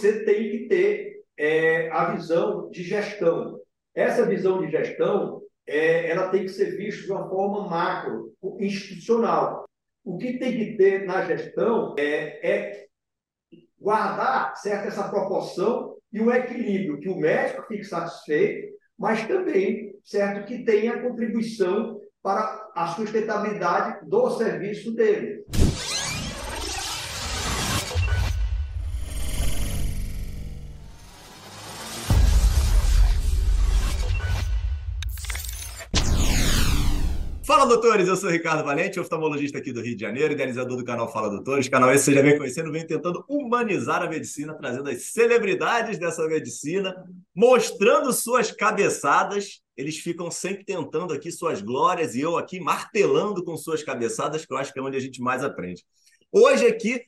você tem que ter é, a visão de gestão. Essa visão de gestão é, ela tem que ser vista de uma forma macro, institucional. O que tem que ter na gestão é, é guardar certo, essa proporção e o equilíbrio, que o médico fique satisfeito, mas também certo, que tenha contribuição para a sustentabilidade do serviço dele. Doutores! Eu sou Ricardo Valente, oftalmologista aqui do Rio de Janeiro, idealizador do canal Fala Doutores. Canal esse você já vem conhecendo, vem tentando humanizar a medicina, trazendo as celebridades dessa medicina, mostrando suas cabeçadas. Eles ficam sempre tentando aqui suas glórias e eu aqui martelando com suas cabeçadas, que eu acho que é onde a gente mais aprende. Hoje aqui,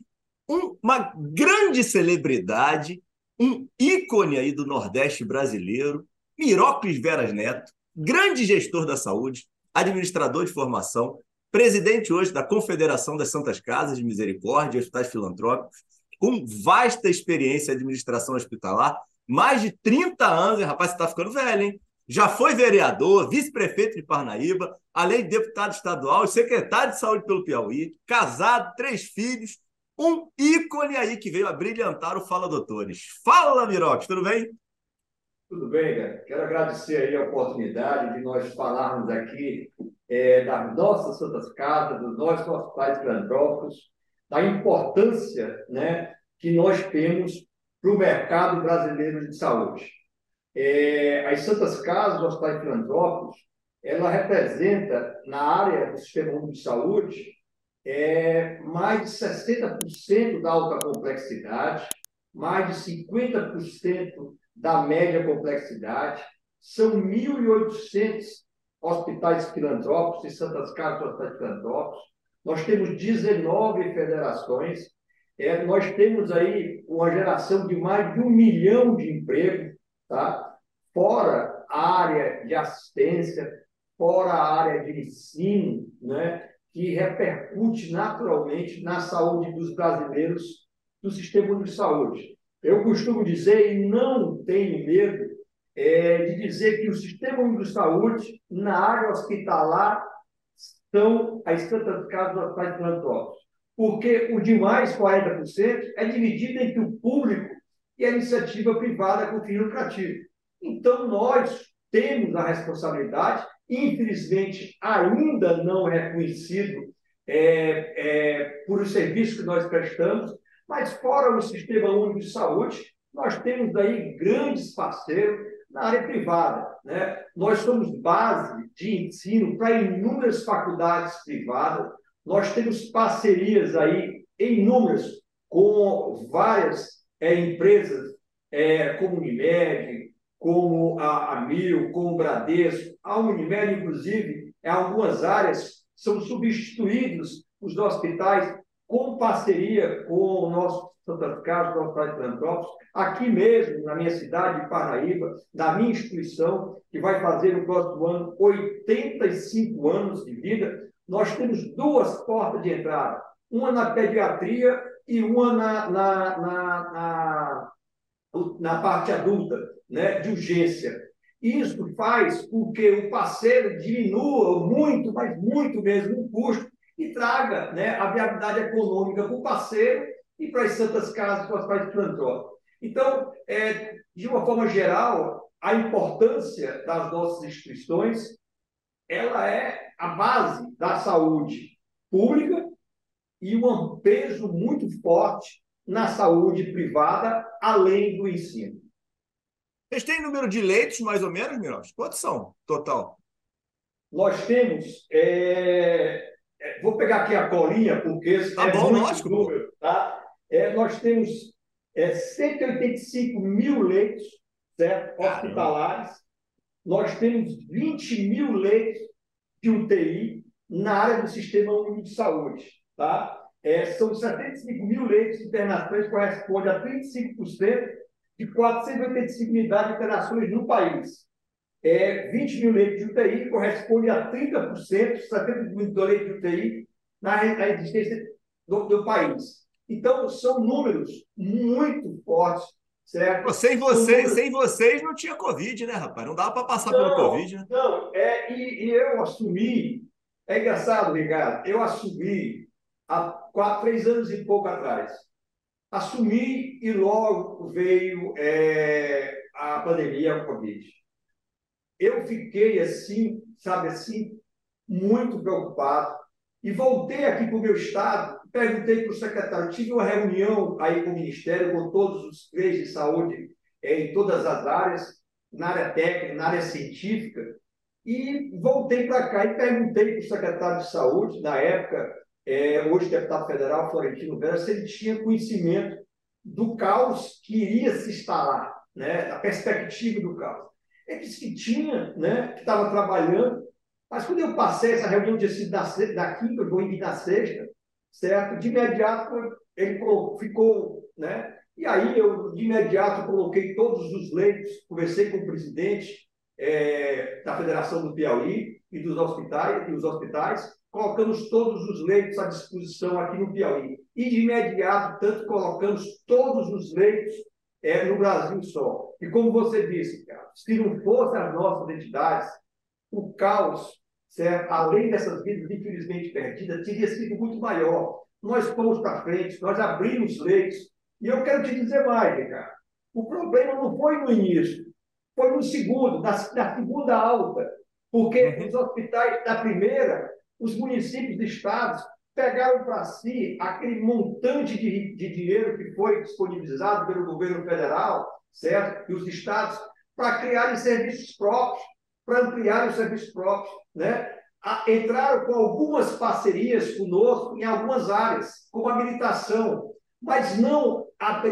um, uma grande celebridade, um ícone aí do Nordeste brasileiro, Mirócles Veras Neto, grande gestor da saúde, administrador de formação, presidente hoje da Confederação das Santas Casas de Misericórdia e Hospitais Filantrópicos, com vasta experiência em administração hospitalar, mais de 30 anos, rapaz, você está ficando velho, hein? Já foi vereador, vice-prefeito de Parnaíba, além de deputado estadual, secretário de saúde pelo Piauí, casado, três filhos, um ícone aí que veio a brilhantar o Fala Doutores. Fala, Mirox, tudo bem? Tudo bem, cara. Quero agradecer aí a oportunidade de nós falarmos aqui é, das nossas santas casas, dos nossos hospitais filantrópicos, da importância né, que nós temos para o mercado brasileiro de saúde. É, as santas casas, os hospitais filantrópicos, ela representa na área do sistema de saúde é, mais de 60% da alta complexidade, mais de 50% da média complexidade. São 1.800 hospitais filantrópicos e Santas Casas hospitais filantrópicos. Nós temos 19 federações. É, nós temos aí uma geração de mais de um milhão de empregos, tá? fora a área de assistência, fora a área de ensino, né? que repercute naturalmente na saúde dos brasileiros do sistema de saúde. Eu costumo dizer, e não tenho medo, é, de dizer que o sistema de saúde, na área hospitalar, são as Santas Casas dos Hospitais Filantrópicos. Porque o demais 40% é dividido entre o público e a iniciativa privada com fim lucrativo. Então, nós temos a responsabilidade, infelizmente, ainda não reconhecido é, é, por os serviços que nós prestamos, mas fora o Sistema Único de Saúde, nós temos aí grandes parceiros na área privada. Né? Nós somos base de ensino para inúmeras faculdades privadas, nós temos parcerias aí inúmeras com várias é, empresas, é, como Unimed, como a, a Mil, como o Bradesco, a Unimed, inclusive, em algumas áreas são substituídos os hospitais com parceria com o nosso Santa Casa, Hospital de Filantrópicos, aqui mesmo, na minha cidade de Paraíba, da minha instituição, que vai fazer no próximo ano 85 anos de vida, nós temos duas portas de entrada, uma na pediatria e uma na, na, na, na, na parte adulta, né, de urgência. Isso faz com que o parceiro diminua muito, mas muito mesmo, o custo e traga né, a viabilidade econômica para o parceiro e para as santas casas para as partes filantrópicas. Então, é, de uma forma geral, a importância das nossas instituições ela é a base da saúde pública e um peso muito forte na saúde privada, além do ensino. Vocês têm número de leitos, mais ou menos, Miros? Quantos são, total? Nós temos é, vou pegar aqui a colinha, porque tá é bom, lógico, número, tá? É, nós temos é, 185 mil leitos certo? hospitalares, nós temos 20 mil leitos de UTI na área do Sistema Único de Saúde. Tá? É, são 75 mil leitos de internações, corresponde a 35% de 485 unidades de internações no país é, 20 mil leitos de UTI corresponde a 30%, 70 mil leitos de UTI na, na existência do, do país. Então, são números muito fortes certo? sem vocês, sem vocês não tinha Covid, né, rapaz? Não dava para passar não, pelo Covid, né? Não, é, e, e, eu assumi, é engraçado, Ricardo, eu assumi há quatro, três anos e pouco atrás. Assumi e logo veio é, a pandemia, a Covid. Eu fiquei assim, sabe assim, muito preocupado. E voltei aqui para o meu estado, perguntei para o secretário, tive uma reunião aí com o Ministério, com todos os três de saúde, é, em todas as áreas, na área técnica, na área científica, e voltei para cá e perguntei para o secretário de saúde, na época, é, hoje deputado federal, Florentino Vera, se ele tinha conhecimento do caos que iria se instalar, né, da perspectiva do caos. Ele disse que tinha, né, que estava trabalhando, mas quando eu passei essa reunião de da, da quinta, eu vou ir na sexta, certo? De imediato ele ficou, né? E aí eu de imediato coloquei todos os leitos, conversei com o presidente é, da Federação do Piauí e dos hospitais e os hospitais, colocamos todos os leitos à disposição aqui no Piauí e de imediato tanto colocamos todos os leitos é, no Brasil só. E como você disse, cara, se não fossem as nossas entidades, o caos certo? além dessas vidas infelizmente perdidas, teria sido muito maior. Nós fomos para frente, nós abrimos leitos. E eu quero te dizer mais, Ricardo. O problema não foi no início, foi no segundo, na, na segunda alta. Porque uhum. os hospitais da primeira, os municípios estados pegaram para si aquele montante de, de dinheiro que foi disponibilizado pelo governo federal, certo? E os estados, para criarem serviços próprios para ampliar os serviços próprios. Né? Entraram com algumas parcerias conosco em algumas áreas, como habilitação, mas não,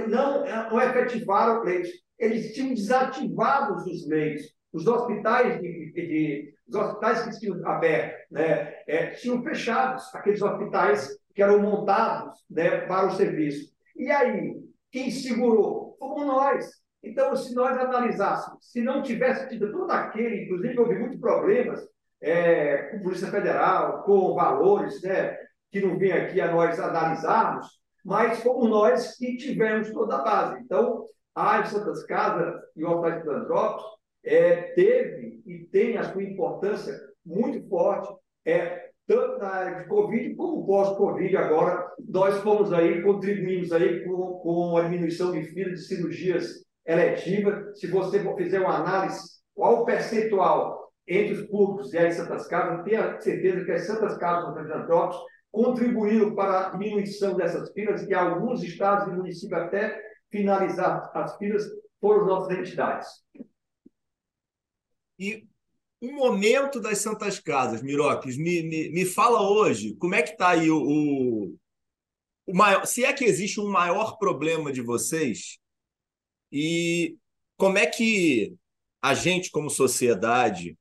não, não efetivaram leitos. Eles tinham desativado os leitos. Os hospitais, de, de, os hospitais que tinham abertos né, é, tinham fechados, aqueles hospitais que eram montados né, para o serviço. E aí, quem segurou? Fomos nós. Então, se nós analisássemos, se não tivesse tido todo aquele, inclusive houve muitos problemas é, com a Polícia Federal, com valores né, que não vem aqui a nós analisarmos, mas fomos nós que tivemos toda a base. Então, a Santas Casas e o Hospital de Filantrópicos é, teve e tem a sua importância muito forte, é, tanto na área de Covid como pós-Covid. Agora, nós fomos aí, contribuímos aí com, com a diminuição de filas de cirurgias eletiva, se você fizer uma análise, qual o percentual entre os públicos e as Santas Casas, tenha certeza que as Santas Casas dos filantrópicos contribuíram para a diminuição dessas filas e alguns estados e municípios até finalizar as filas foram nossas entidades. E um momento das Santas Casas, Miroques, me, me, me fala hoje, como é que está aí o, o, o maior, se é que existe um maior problema de vocês e como é que a gente, como sociedade,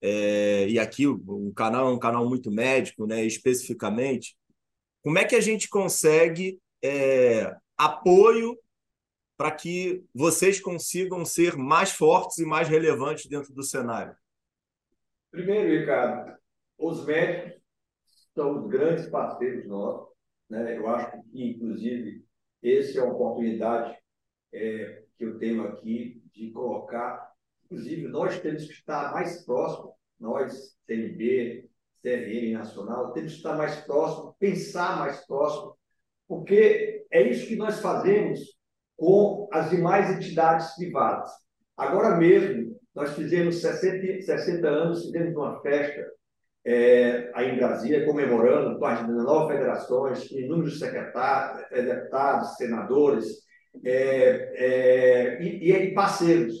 é, e aqui o, canal é um canal muito médico, né, especificamente, como é que a gente consegue é, apoio para que vocês consigam ser mais fortes e mais relevantes dentro do cenário? Primeiro, Ricardo, os médicos são os grandes parceiros nossos. Né? Eu acho que, inclusive, essa é uma oportunidade é, que eu tenho aqui de colocar, inclusive nós temos que estar mais próximo, nós, CNB, CRM Nacional, temos que estar mais próximo, pensar mais próximo, porque é isso que nós fazemos com as demais entidades privadas. Agora mesmo, nós fizemos 60, 60 anos, fizemos uma festa é, aí em Brasília, comemorando com as 19 federações, inúmeros secretários, deputados, senadores, é, é, e, e parceiros.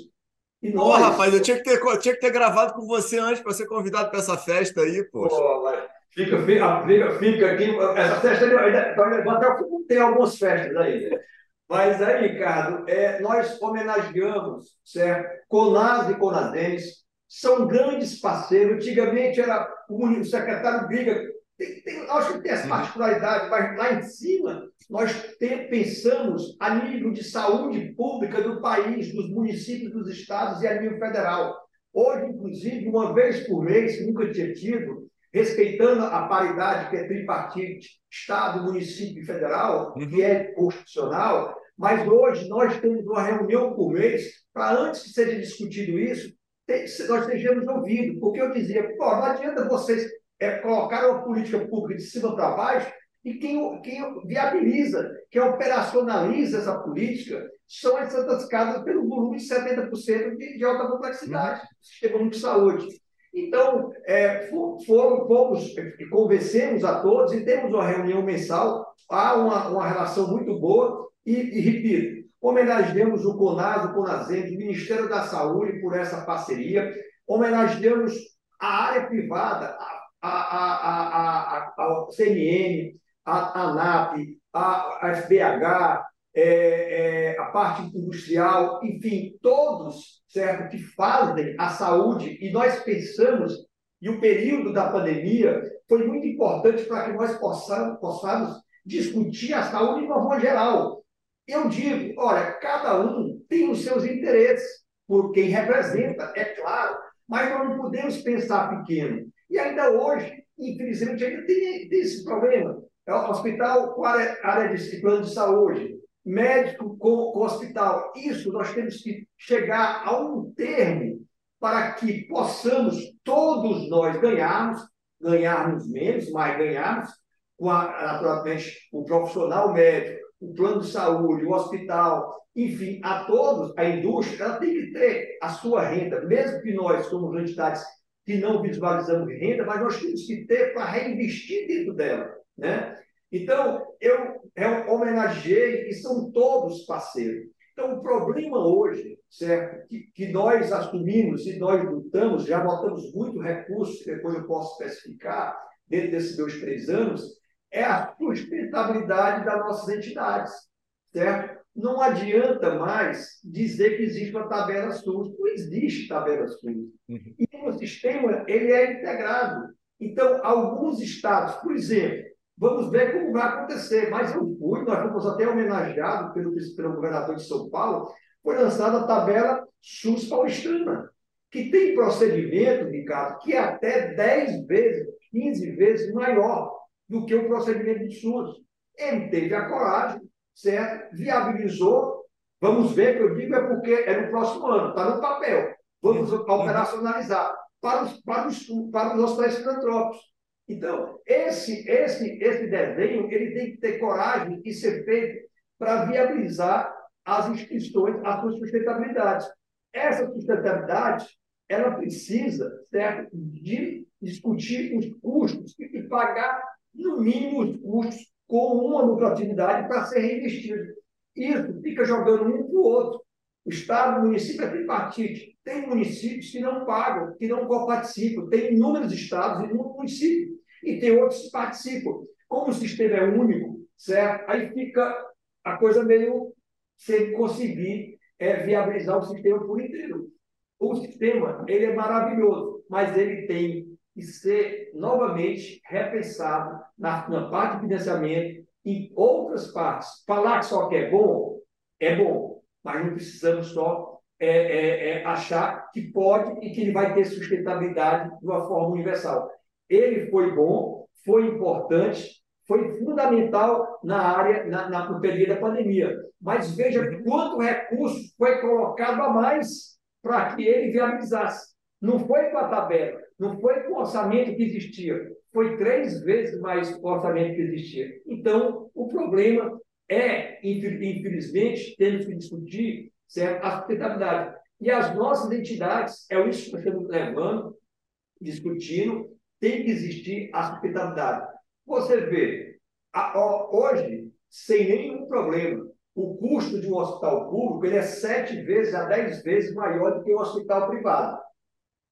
E nós... Pô, rapaz, eu tinha que, ter, tinha que ter gravado com você antes para ser convidado para essa festa aí, poxa. Pô, fica, fica, fica aqui. Essa festa até tem algumas festas aí. Mas aí, Ricardo, é, nós homenageamos, certo? Conas e Conadense são grandes parceiros. Antigamente era o secretário briga tem, tem, acho que tem essa uhum. particularidade, mas lá em cima nós pensamos a nível de saúde pública do país, dos municípios, dos estados e a nível federal. Hoje, inclusive, uma vez por mês, nunca tinha tido, respeitando a paridade que é tripartite, Estado, município e federal, uhum. que é constitucional, Mas hoje nós temos uma reunião por mês para, antes que seja discutido isso, nós estejamos ouvindo. Porque eu dizia, pô, não adianta vocês é, colocar uma política pública de cima para baixo e quem, quem viabiliza, quem operacionaliza essa política são as Santas Casas pelo volume de 70% de, de alta complexidade, uhum. sistema de saúde. Então, é, foram, fomos, convencemos a todos e temos uma reunião mensal, há uma, uma relação muito boa e, e repito, homenageamos o CONAS, o CONASEM, o Ministério da Saúde por essa parceria, homenageamos a área privada, a, a, a, a, a CNN, a ANAP, a, a FBH, é, é, a parte industrial, enfim, todos, certo, que fazem a saúde, e nós pensamos, e o período da pandemia foi muito importante para que nós possamos, possamos discutir a saúde de uma forma geral. Eu digo, olha, cada um tem os seus interesses, por quem representa, é claro, mas nós não podemos pensar pequeno. E ainda hoje, infelizmente, ainda tem, tem esse problema. É o hospital com área, área de plano de saúde, médico com, com hospital. Isso nós temos que chegar a um termo para que possamos todos nós ganharmos, ganharmos menos, mas ganharmos, com a, naturalmente, o profissional médico, o plano de saúde, o hospital, enfim, a todos, a indústria, ela tem que ter a sua renda, mesmo que nós somos entidades que não visualizamos renda, mas nós temos que ter para reinvestir dentro dela. Né? Então, eu, eu homenageei e são todos parceiros. Então, o problema hoje, certo, que, que nós assumimos e nós lutamos, já botamos muito recurso, que depois eu posso especificar, dentro desses meus três anos, é a sustentabilidade das nossas entidades, certo? Não adianta mais dizer que existe uma tabela SUS. Não existe tabela SUS. Uhum. E o sistema ele é integrado. Então, alguns estados, por exemplo, Vamos ver como vai acontecer. Mas eu fui, nós fomos até homenageados pelo, pelo governador de São Paulo, foi lançada a tabela SUS paulistana, que tem procedimento, Ricardo, que é até 10 vezes, 15 vezes maior do que o procedimento do SUS. Ele teve a coragem, certo? Viabilizou. Vamos ver, que eu digo é porque é no próximo ano, está no papel. Vamos operacionalizar para os, para os, para os hospitais filantrópicos. Então, esse, esse, esse desenho ele tem que ter coragem e ser feito para viabilizar as instituições, a sua sustentabilidade. Essa sustentabilidade, ela precisa, certo, de discutir os custos e pagar, no mínimo, os custos com uma lucratividade para ser reinvestido. Isso fica jogando um para o outro. O Estado, o município é tripartite. Tem municípios que não pagam, que não participam. Tem inúmeros estados e inúmeros municípios e tem outros que participam. Como o sistema é único, certo? Aí fica a coisa meio sem conseguir é, viabilizar o sistema por inteiro. O sistema ele é maravilhoso, mas ele tem que ser novamente repensado na, na parte de financiamento em outras partes. Falar que só que é bom, é bom, mas não precisamos só é, é, é, achar que pode e que ele vai ter sustentabilidade de uma forma universal. Ele foi bom, foi importante, foi fundamental na área, na, na, no período da pandemia. Mas veja uhum. quanto recurso foi colocado a mais para que ele viabilizasse. Não foi com a tabela, não foi com o orçamento que existia, foi três vezes mais o orçamento que existia. Então, o problema é, infelizmente, temos que discutir certo? a sustentabilidade. E as nossas entidades, é isso que nós estamos levando, discutindo, tem que existir a sustentabilidade. Você vê, a, hoje, sem nenhum problema, o custo de um hospital público ele é sete vezes a dez vezes maior do que um hospital privado.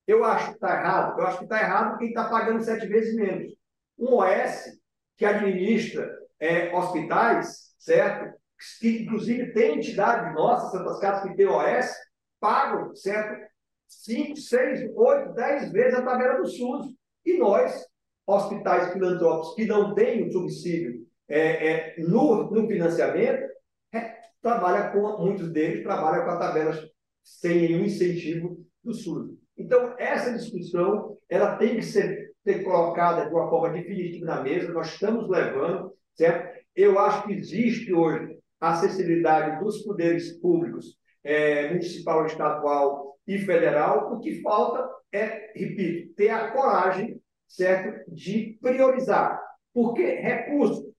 Eu acho que está errado. Eu acho que está errado quem está pagando sete vezes menos. Um OS que administra é, hospitais, certo? Que inclusive tem entidades nossas, Santas Casas, que tem OS, pagam, certo? Cinco, seis, oito, dez vezes a tabela do SUS. E nós, hospitais filantrópicos que não têm o subsídio é, é, no, no financiamento, é, trabalha com, muitos deles trabalham com a tabela sem nenhum incentivo do SUS. Então, essa discussão ela tem que ser, ser colocada de uma forma definitiva na mesa, nós estamos levando, certo? Eu acho que existe hoje acessibilidade dos poderes públicos, é, municipal, estadual e federal. O que falta é, repito, ter a coragem, certo, de priorizar. Porque recurso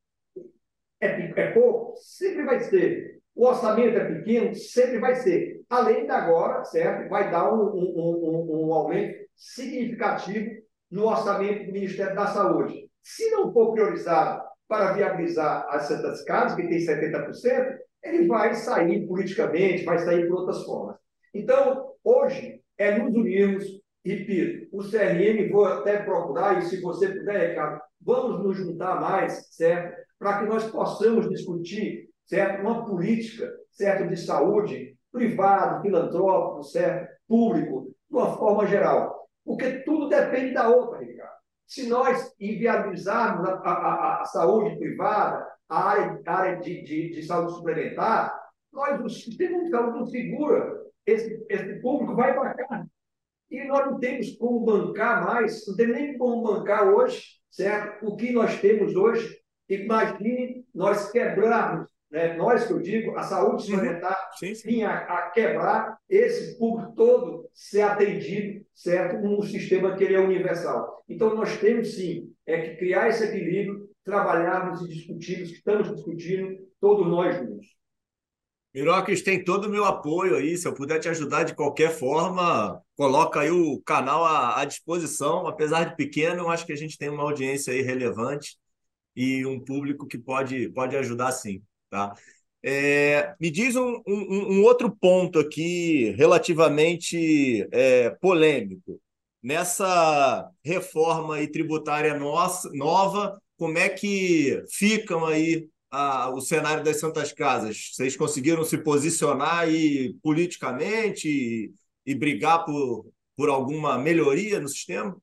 é, é pouco, sempre vai ser. O orçamento é pequeno, sempre vai ser. Além da agora, certo, vai dar um, um, um, um aumento significativo no orçamento do Ministério da Saúde. Se não for priorizado para viabilizar as Santas Casas, que tem 70%, ele vai sair politicamente, vai sair por outras formas. Então, hoje, é nos unirmos, repito, o CRM, vou até procurar, e se você puder, Ricardo, vamos nos juntar mais, certo? Para que nós possamos discutir, certo? Uma política, certo? De saúde, privado, filantrópico, certo? Público, de uma forma geral. Porque tudo depende da outra, Ricardo. Se nós inviabilizarmos a, a, a saúde privada, a área, a área de, de, de saúde suplementar, nós, o sistema de saúde não segura. Esse, esse público vai para cá. E nós não temos como bancar mais, não temos nem como bancar hoje, certo? O que nós temos hoje. Imagine nós quebrarmos, né? nós que eu digo, a saúde uhum. suplementar vinha a, a quebrar esse público todo ser atendido, certo? Num sistema que ele é universal. Então, nós temos sim é que criar esse equilíbrio, trabalharmos e discutirmos, estamos discutindo, todos nós juntos. Miroques tem todo o meu apoio aí. Se eu puder te ajudar de qualquer forma, coloca aí o canal à, à disposição. Apesar de pequeno, eu acho que a gente tem uma audiência aí relevante e um público que pode, pode ajudar sim. Tá? É, me diz um, um, um, outro ponto aqui relativamente é, polêmico. Nessa reforma tributária nossa, nova, como é que ficam aí o cenário das Santas Casas? Vocês conseguiram se posicionar aí politicamente e, e brigar por, por alguma melhoria no sistema?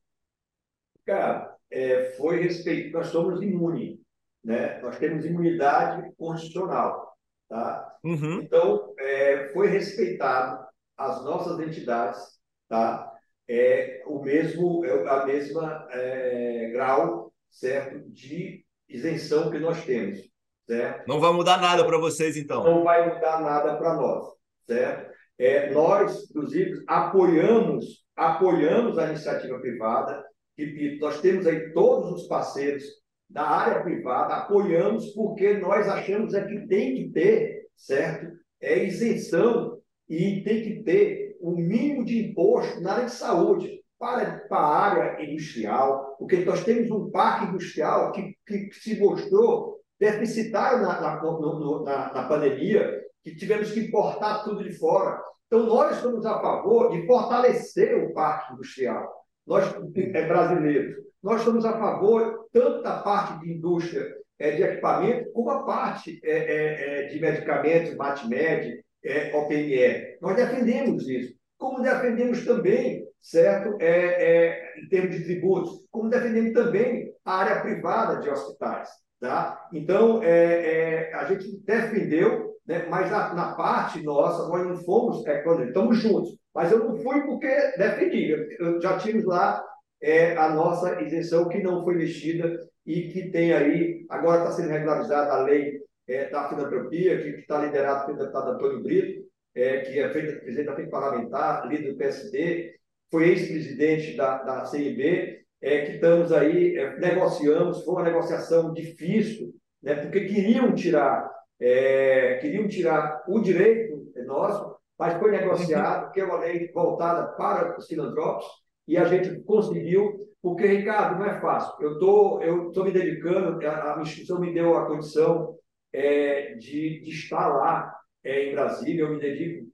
Cara, é, foi respeito. Nós somos imunes, né? Nós temos imunidade constitucional, tá? Uhum. Então, é, foi respeitado as nossas entidades, tá? É o mesmo, é a mesma é, grau, certo, de isenção que nós temos. Certo? Não vai mudar nada para vocês, então? Não vai mudar nada para nós, certo? É, nós, inclusive, apoiamos, apoiamos a iniciativa privada. Repito, nós temos aí todos os parceiros da área privada, apoiamos porque nós achamos é que tem que ter, certo? É isenção e tem que ter o mínimo de imposto na área de saúde para, para a área industrial, porque nós temos um parque industrial que, que, se mostrou deficitário na, na, no, na, na pandemia, que tivemos que importar tudo de fora. Então, nós estamos a favor de fortalecer o parque industrial, nós é, brasileiros. Nós estamos a favor tanto da parte de indústria é, de equipamento, como a parte é, é, é de medicamentos, MATMED, é, OPME. Nós defendemos isso. Como defendemos também, certo, é, é, em termos de tributos, como defendemos também a área privada de hospitais. Tá? Então, é, é, a gente defendeu, né, mas na, na, parte nossa, nós não fomos, é, estamos juntos, mas eu não fui porque defendi. Eu, já tínhamos lá é, a nossa isenção que não foi mexida e que tem aí, agora está sendo regularizada a lei é, da filantropia, que está liderada pelo deputado Antônio Brito, é, que é feita, presidente da frente parlamentar, líder do PSD, foi ex-presidente da, da CIB, é, que estamos aí, é, negociamos, foi uma negociação difícil, né, porque queriam tirar, é, queriam tirar o direito nosso, mas foi negociado, que é uma lei voltada para os filantrópicos, e a gente conseguiu, porque, Ricardo, não é fácil. Eu tô, estou me dedicando, a, a instituição me deu a condição é, de, de estar lá é, em Brasília, eu me dedico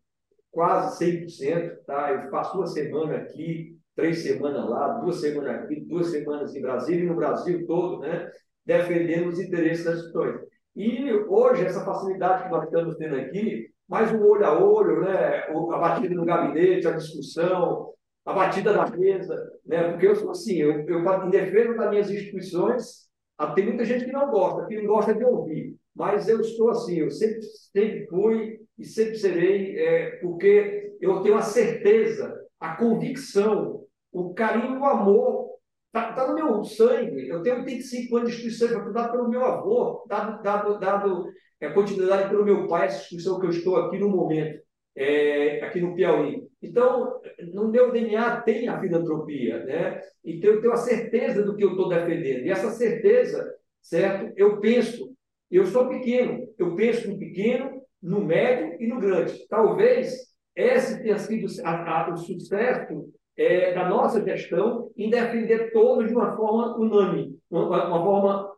quase 100%, tá? eu passo uma semana aqui, três semanas lá, duas semanas aqui, duas semanas em Brasília e no Brasil todo, né? defendendo os interesses das instituições. E hoje, essa facilidade que nós estamos tendo aqui, mais um olho a olho, né? a batida no gabinete, a discussão, a batida na mesa, né? porque eu sou assim, eu, eu em defesa das minhas instituições, ah, tem muita gente que não gosta, que não gosta de ouvir, mas eu estou assim, eu sempre, sempre fui e sempre serei, é, porque eu tenho a certeza, a convicção o carinho, o amor, está tá no meu sangue. Eu tenho 85 anos de instituição, foi dado pelo meu avô, dado, dado, dado é continuidade pelo meu pai, essa instituição que eu estou aqui no momento, é, aqui no Piauí. Então, no meu DNA tem a filantropia, né? Então, eu tenho a certeza do que eu estou defendendo. E essa certeza, certo? Eu penso, eu sou pequeno, eu penso no pequeno, no médio e no grande. Talvez esse tenha sido a, a, o sucesso é, da nossa gestão em defender todos de uma forma unânime, uma, uma forma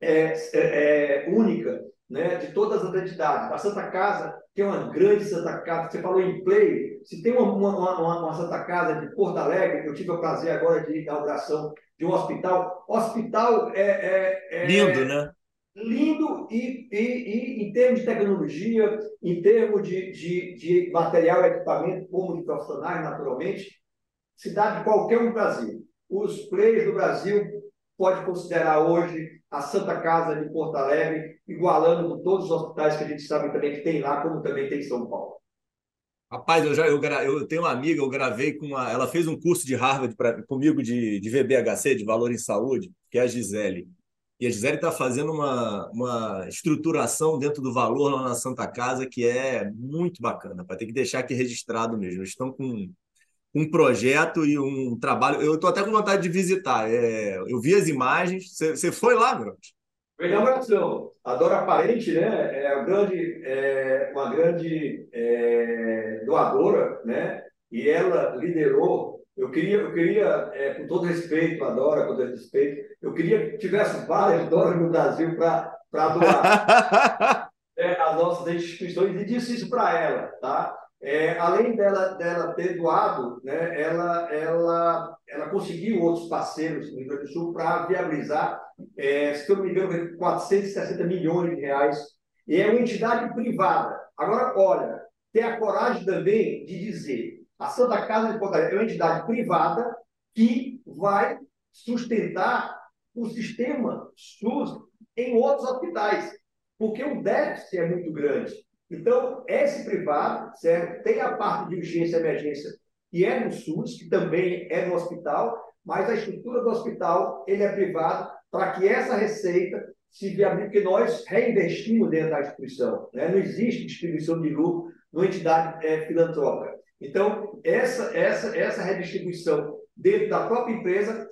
é, é, é, única, né, de todas as entidades. A Santa Casa, que é uma grande Santa Casa, você falou em play, se tem uma, uma, uma, Santa Casa de Porto Alegre, que eu tive o prazer agora de inauguração de um hospital. Hospital é, é, é lindo, né? Lindo e, e, e, em termos de tecnologia, em termos de, de, de material equipamento, como de profissionais, naturalmente, cidade de qualquer um do Brasil. Os players do Brasil pode considerar hoje a Santa Casa de Porto Alegre, igualando com todos os hospitais que a gente sabe também que tem lá, como também tem em São Paulo. Rapaz, eu já eu, eu tenho uma amiga, eu gravei com uma. Ela fez um curso de Harvard pra, comigo de, de VBHC, de Valor em Saúde, que é a Gisele. E a Gisele está fazendo uma, uma estruturação dentro do valor lá na Santa Casa que é muito bacana. Vai ter que deixar aqui registrado mesmo. Eles estão com um projeto e um trabalho. Eu estou até com vontade de visitar. É, eu vi as imagens. Você foi lá, meu? Inauguração. A Dora Parente, né, é, uma grande, é uma grande é, doadora, né, e ela liderou. Eu queria, eu queria é, com todo respeito, a Dora, com todo respeito, eu queria que tivesse várias Doras no Brasil para doar é, as nossas instituições e disse isso para ela, tá? É, além dela, dela ter doado, né, ela, ela, ela conseguiu outros parceiros no Rio Grande do Sul para viabilizar, é, se eu não me engano, 460 milhões de reais. E é uma entidade privada. Agora, olha, tem a coragem também de dizer: a Santa Casa de Portaria é uma entidade privada que vai sustentar o sistema SUS em outros hospitais, porque o déficit é muito grande. Então, esse privado, certo? Tem a parte de urgência e emergência, que é no SUS, que também é no hospital, mas a estrutura do hospital, ele é privado para que essa receita se viabilize, porque nós reinvestimos dentro da instituição. Né? Não existe distribuição de lucro numa entidade é, filantrópica. Então, essa, essa, essa redistribuição dentro da própria empresa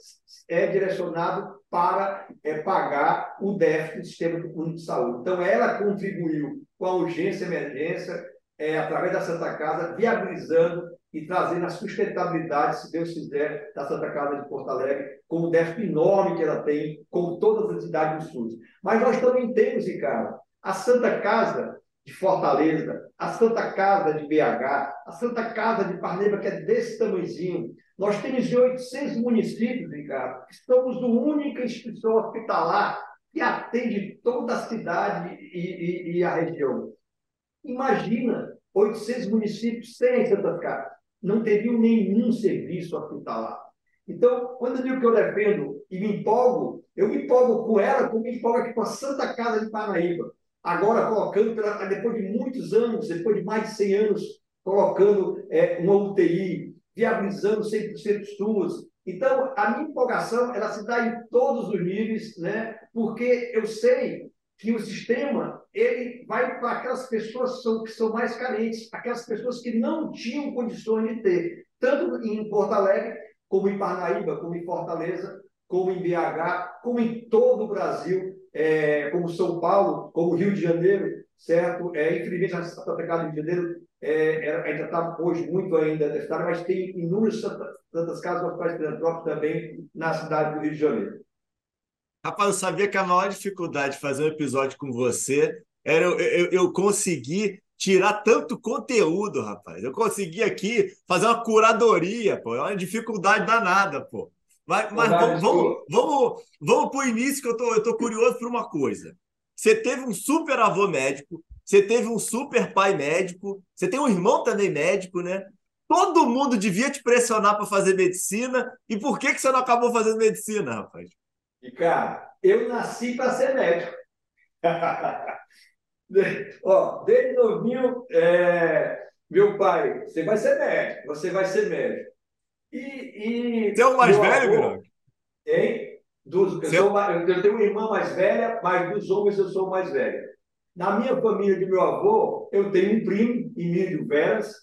é direcionado para é, pagar o déficit do sistema de saúde. Então, ela contribuiu com a urgência e emergência, é, através da Santa Casa, viabilizando e trazendo a sustentabilidade, se Deus quiser, da Santa Casa de Porto Alegre, com o déficit enorme que ela tem, com todas as entidades do SUS. Mas nós também temos, Ricardo, a Santa Casa de Fortaleza, a Santa Casa de BH, a Santa Casa de Parnaíba, que é desse tamanhozinho. Nós temos de 800 municípios, Ricardo, que somos a única instituição hospitalar que atende toda a cidade e, e, e a região. Imagina 800 municípios sem Santa Casa. Não teriam nenhum serviço hospitalar. Então, quando eu digo que eu defendo e me empolgo, eu me empolgo com ela, como me empolgo aqui com a Santa Casa de Paraíba. Agora, colocando, pela, depois de muitos anos, depois de mais de 100 anos, colocando é, uma UTI, viabilizando 100% SUS, então, a minha empolgação, ela se dá em todos os níveis, né? porque eu sei que o sistema ele vai para aquelas pessoas que são, que são mais carentes, aquelas pessoas que não tinham condições de ter, tanto em Porto Alegre, como em Parnaíba, como em Fortaleza, como em BH, como em todo o Brasil, é, como São Paulo, como Rio de Janeiro, certo? É, infelizmente, a Santa Casa do Rio de Janeiro é, ainda está hoje muito ainda necessário, mas tem inúmeras tantas casas hospitais filantrópicos também na cidade do Rio de Janeiro. Rapaz, eu sabia que a maior dificuldade de fazer um episódio com você era eu, eu, eu conseguir tirar tanto conteúdo, rapaz. Eu consegui aqui fazer uma curadoria, pô. É uma dificuldade danada, pô. Mas, mas vamos, vamos, vamos, vamos para o início, que eu tô, eu tô curioso por uma coisa. Você teve um super avô médico, você teve um super pai médico, você tem um irmão também médico, né? Todo mundo devia te pressionar para fazer medicina. E por que, que você não acabou fazendo medicina, rapaz? E, cara, eu nasci para ser médico. Ó, desde novinho, é, meu pai, você vai ser médico, você vai ser médico. E, e você é o mais velho, Virão? Hein? Dos, eu, sou, eu tenho uma irmã mais velha, mas dos homens eu sou o mais velho. Na minha família de meu avô, eu tenho um primo, Emílio Veras,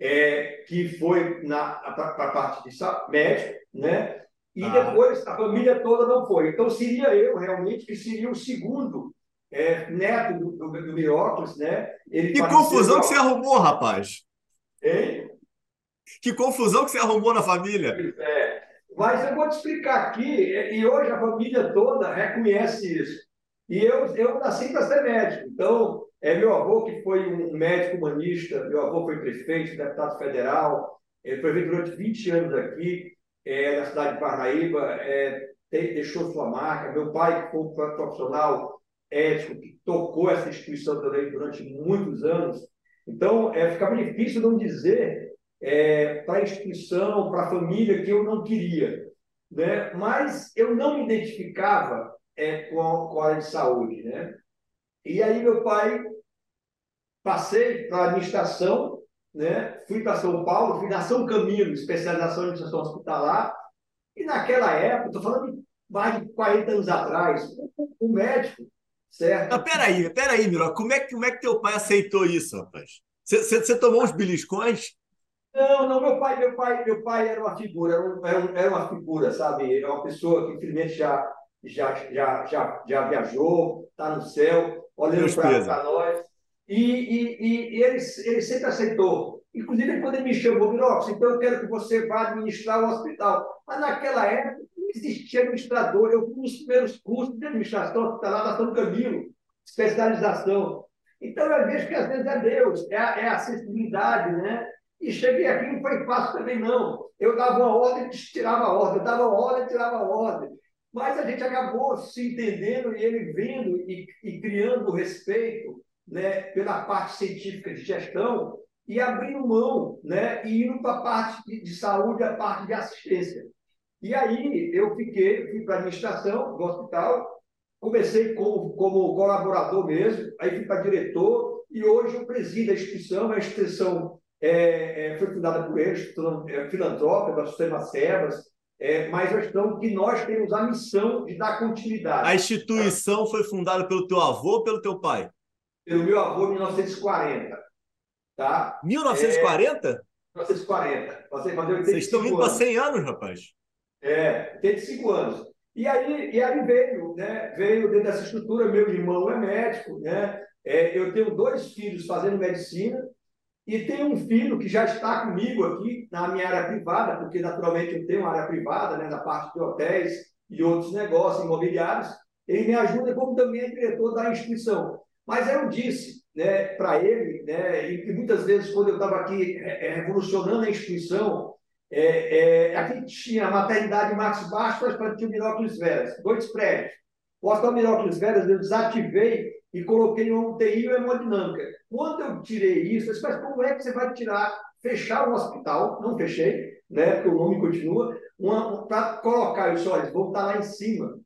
é, que foi para a parte de médico, né? E ah. depois a família toda não foi. Então seria eu realmente que seria o segundo é, neto do, do, do Mirócles, né? Ele que confusão que você arrumou, rapaz! Hein? Que confusão que você arrumou na família! É. Mas eu vou te explicar aqui, e hoje a família toda reconhece isso. E eu, eu nasci para ser médico. Então, é meu avô, que foi um médico humanista, meu avô foi prefeito, deputado federal, ele foi durante 20 anos aqui, é, na cidade de Parnaíba, é, deixou sua marca. Meu pai, que foi um profissional ético, que tocou essa instituição também durante muitos anos. Então, é, ficava difícil não dizer é, para a instituição, para a família, que eu não queria. Né? Mas eu não me identificava com, com a área de saúde. Né? E aí, meu pai, passei para a administração, né? fui para São Paulo, fui na São Camilo, especialização em administração hospitalar. E naquela época, estou falando de mais de 40 anos atrás, o médico Certo. Não, peraí, peraí, Miro. Como é, como é que teu pai aceitou isso, rapaz? Você tomou uns beliscões? Não, não, meu pai, meu pai, meu pai era uma figura, era, um, era uma figura, sabe? É uma pessoa que infelizmente já, já, já, já, já viajou, está no céu, olhando para nós. E, e, e, e ele, ele sempre aceitou. Inclusive, quando ele me chamou, Mirox, então eu quero que você vá administrar o hospital. Mas naquela época, existia administrador. Eu fui nos primeiros cursos de administração hospitalar da São Camilo, especialização. Então, eu vejo que às vezes é Deus, é a, é a sensibilidade, né? E cheguei aqui, não foi fácil também, não. Eu dava uma ordem, tirava a ordem, eu dava uma ordem, tirava a ordem. Mas a gente acabou se entendendo e ele vendo e, e criando respeito né, pela parte científica de gestão e abrindo mão né, e indo para a parte de, de saúde, a parte de assistência. E aí eu fiquei, fui para a administração do hospital, comecei como, como colaborador mesmo, aí fui para diretor, e hoje eu presido a instituição, a instituição é, é, foi fundada por eles, é, filantrópica, do Sistema Sebas, é, mas a questão que nós temos a missão de dar continuidade. A instituição foi fundada pelo teu avô ou pelo teu pai? Pelo meu avô em 1940. Tá? 1940? É, 1940. Vocês estão indo para 100 anos, rapaz. É, 85 anos. E aí, e aí veio, né? Veio dentro dessa estrutura, meu irmão é médico, né? É, eu tenho dois filhos fazendo medicina e tenho um filho que já está comigo aqui na minha área privada, porque naturalmente eu tenho uma área privada, né, na parte de hotéis e outros negócios imobiliários. Ele me ajuda como também é diretor da instituição. Mas eu disse né, para ele, né, e, muitas vezes quando eu estava aqui é, revolucionando a instituição, é, é, aqui tinha a maternidade Max Bastos para o Miróclis Veras, dois prédios. O Hospital Miróclis Veras eu desativei e coloquei uma UTI e hemodinâmica. Quando eu tirei isso, eu disse, mas como é que você vai tirar, fechar o hospital? Não fechei, né, porque o nome continua, para colocar isso, olha, vou estar lá em cima,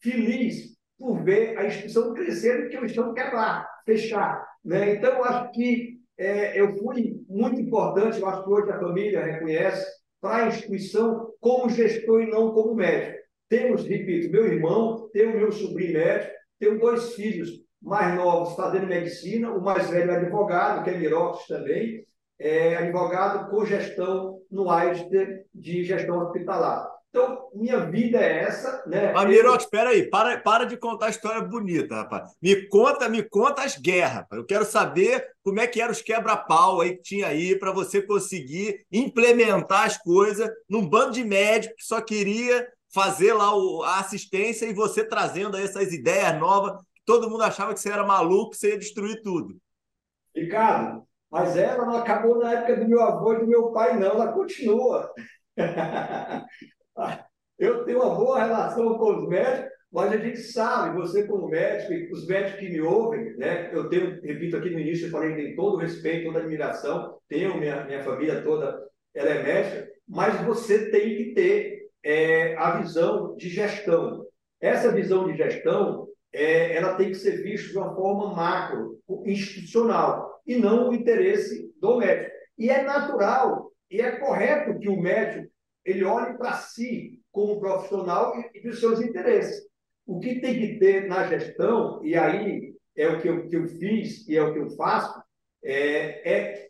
feliz por ver a instituição crescer, que eu estou quebrar, fechar. Né? Então, eu acho que é, eu fui muito importante, eu acho que hoje a família reconhece, para a instituição como gestor e não como médico. Temos, repito, meu irmão, tenho meu sobrinho médico, tenho dois filhos mais novos fazendo medicina, o mais velho é advogado, que é Mirox também, é advogado com gestão no AIDS de, gestão hospitalar. Então, minha vida é essa, né? Amirote, espera aí, para, para de contar a história bonita, rapaz. Me conta, me conta as guerras. Eu quero saber como é que eram os quebra-pau aí que tinha aí para você conseguir implementar as coisas num bando de médicos que só queria fazer lá o, a assistência e você trazendo essas ideias novas. Todo mundo achava que você era maluco, que você ia destruir tudo. Ricardo, mas ela não acabou na época do meu avô e do meu pai, não. Ela continua. Eu tenho uma boa relação com os médicos, mas a gente sabe, você como médico, e os médicos que me ouvem, né? Eu tenho, repito aqui no início, eu falei, tenho todo o respeito, toda a admiração, tenho minha, minha família toda, ela é médica, mas você tem que ter é, a visão de gestão. Essa visão de gestão, é, ela tem que ser vista de uma forma macro, institucional, e não o interesse do médico. E é natural, e é correto que o médico ele olhe para si como profissional e, e para os seus interesses. O que tem que ter na gestão, e aí é o que eu, que eu fiz e é o que eu faço, é, é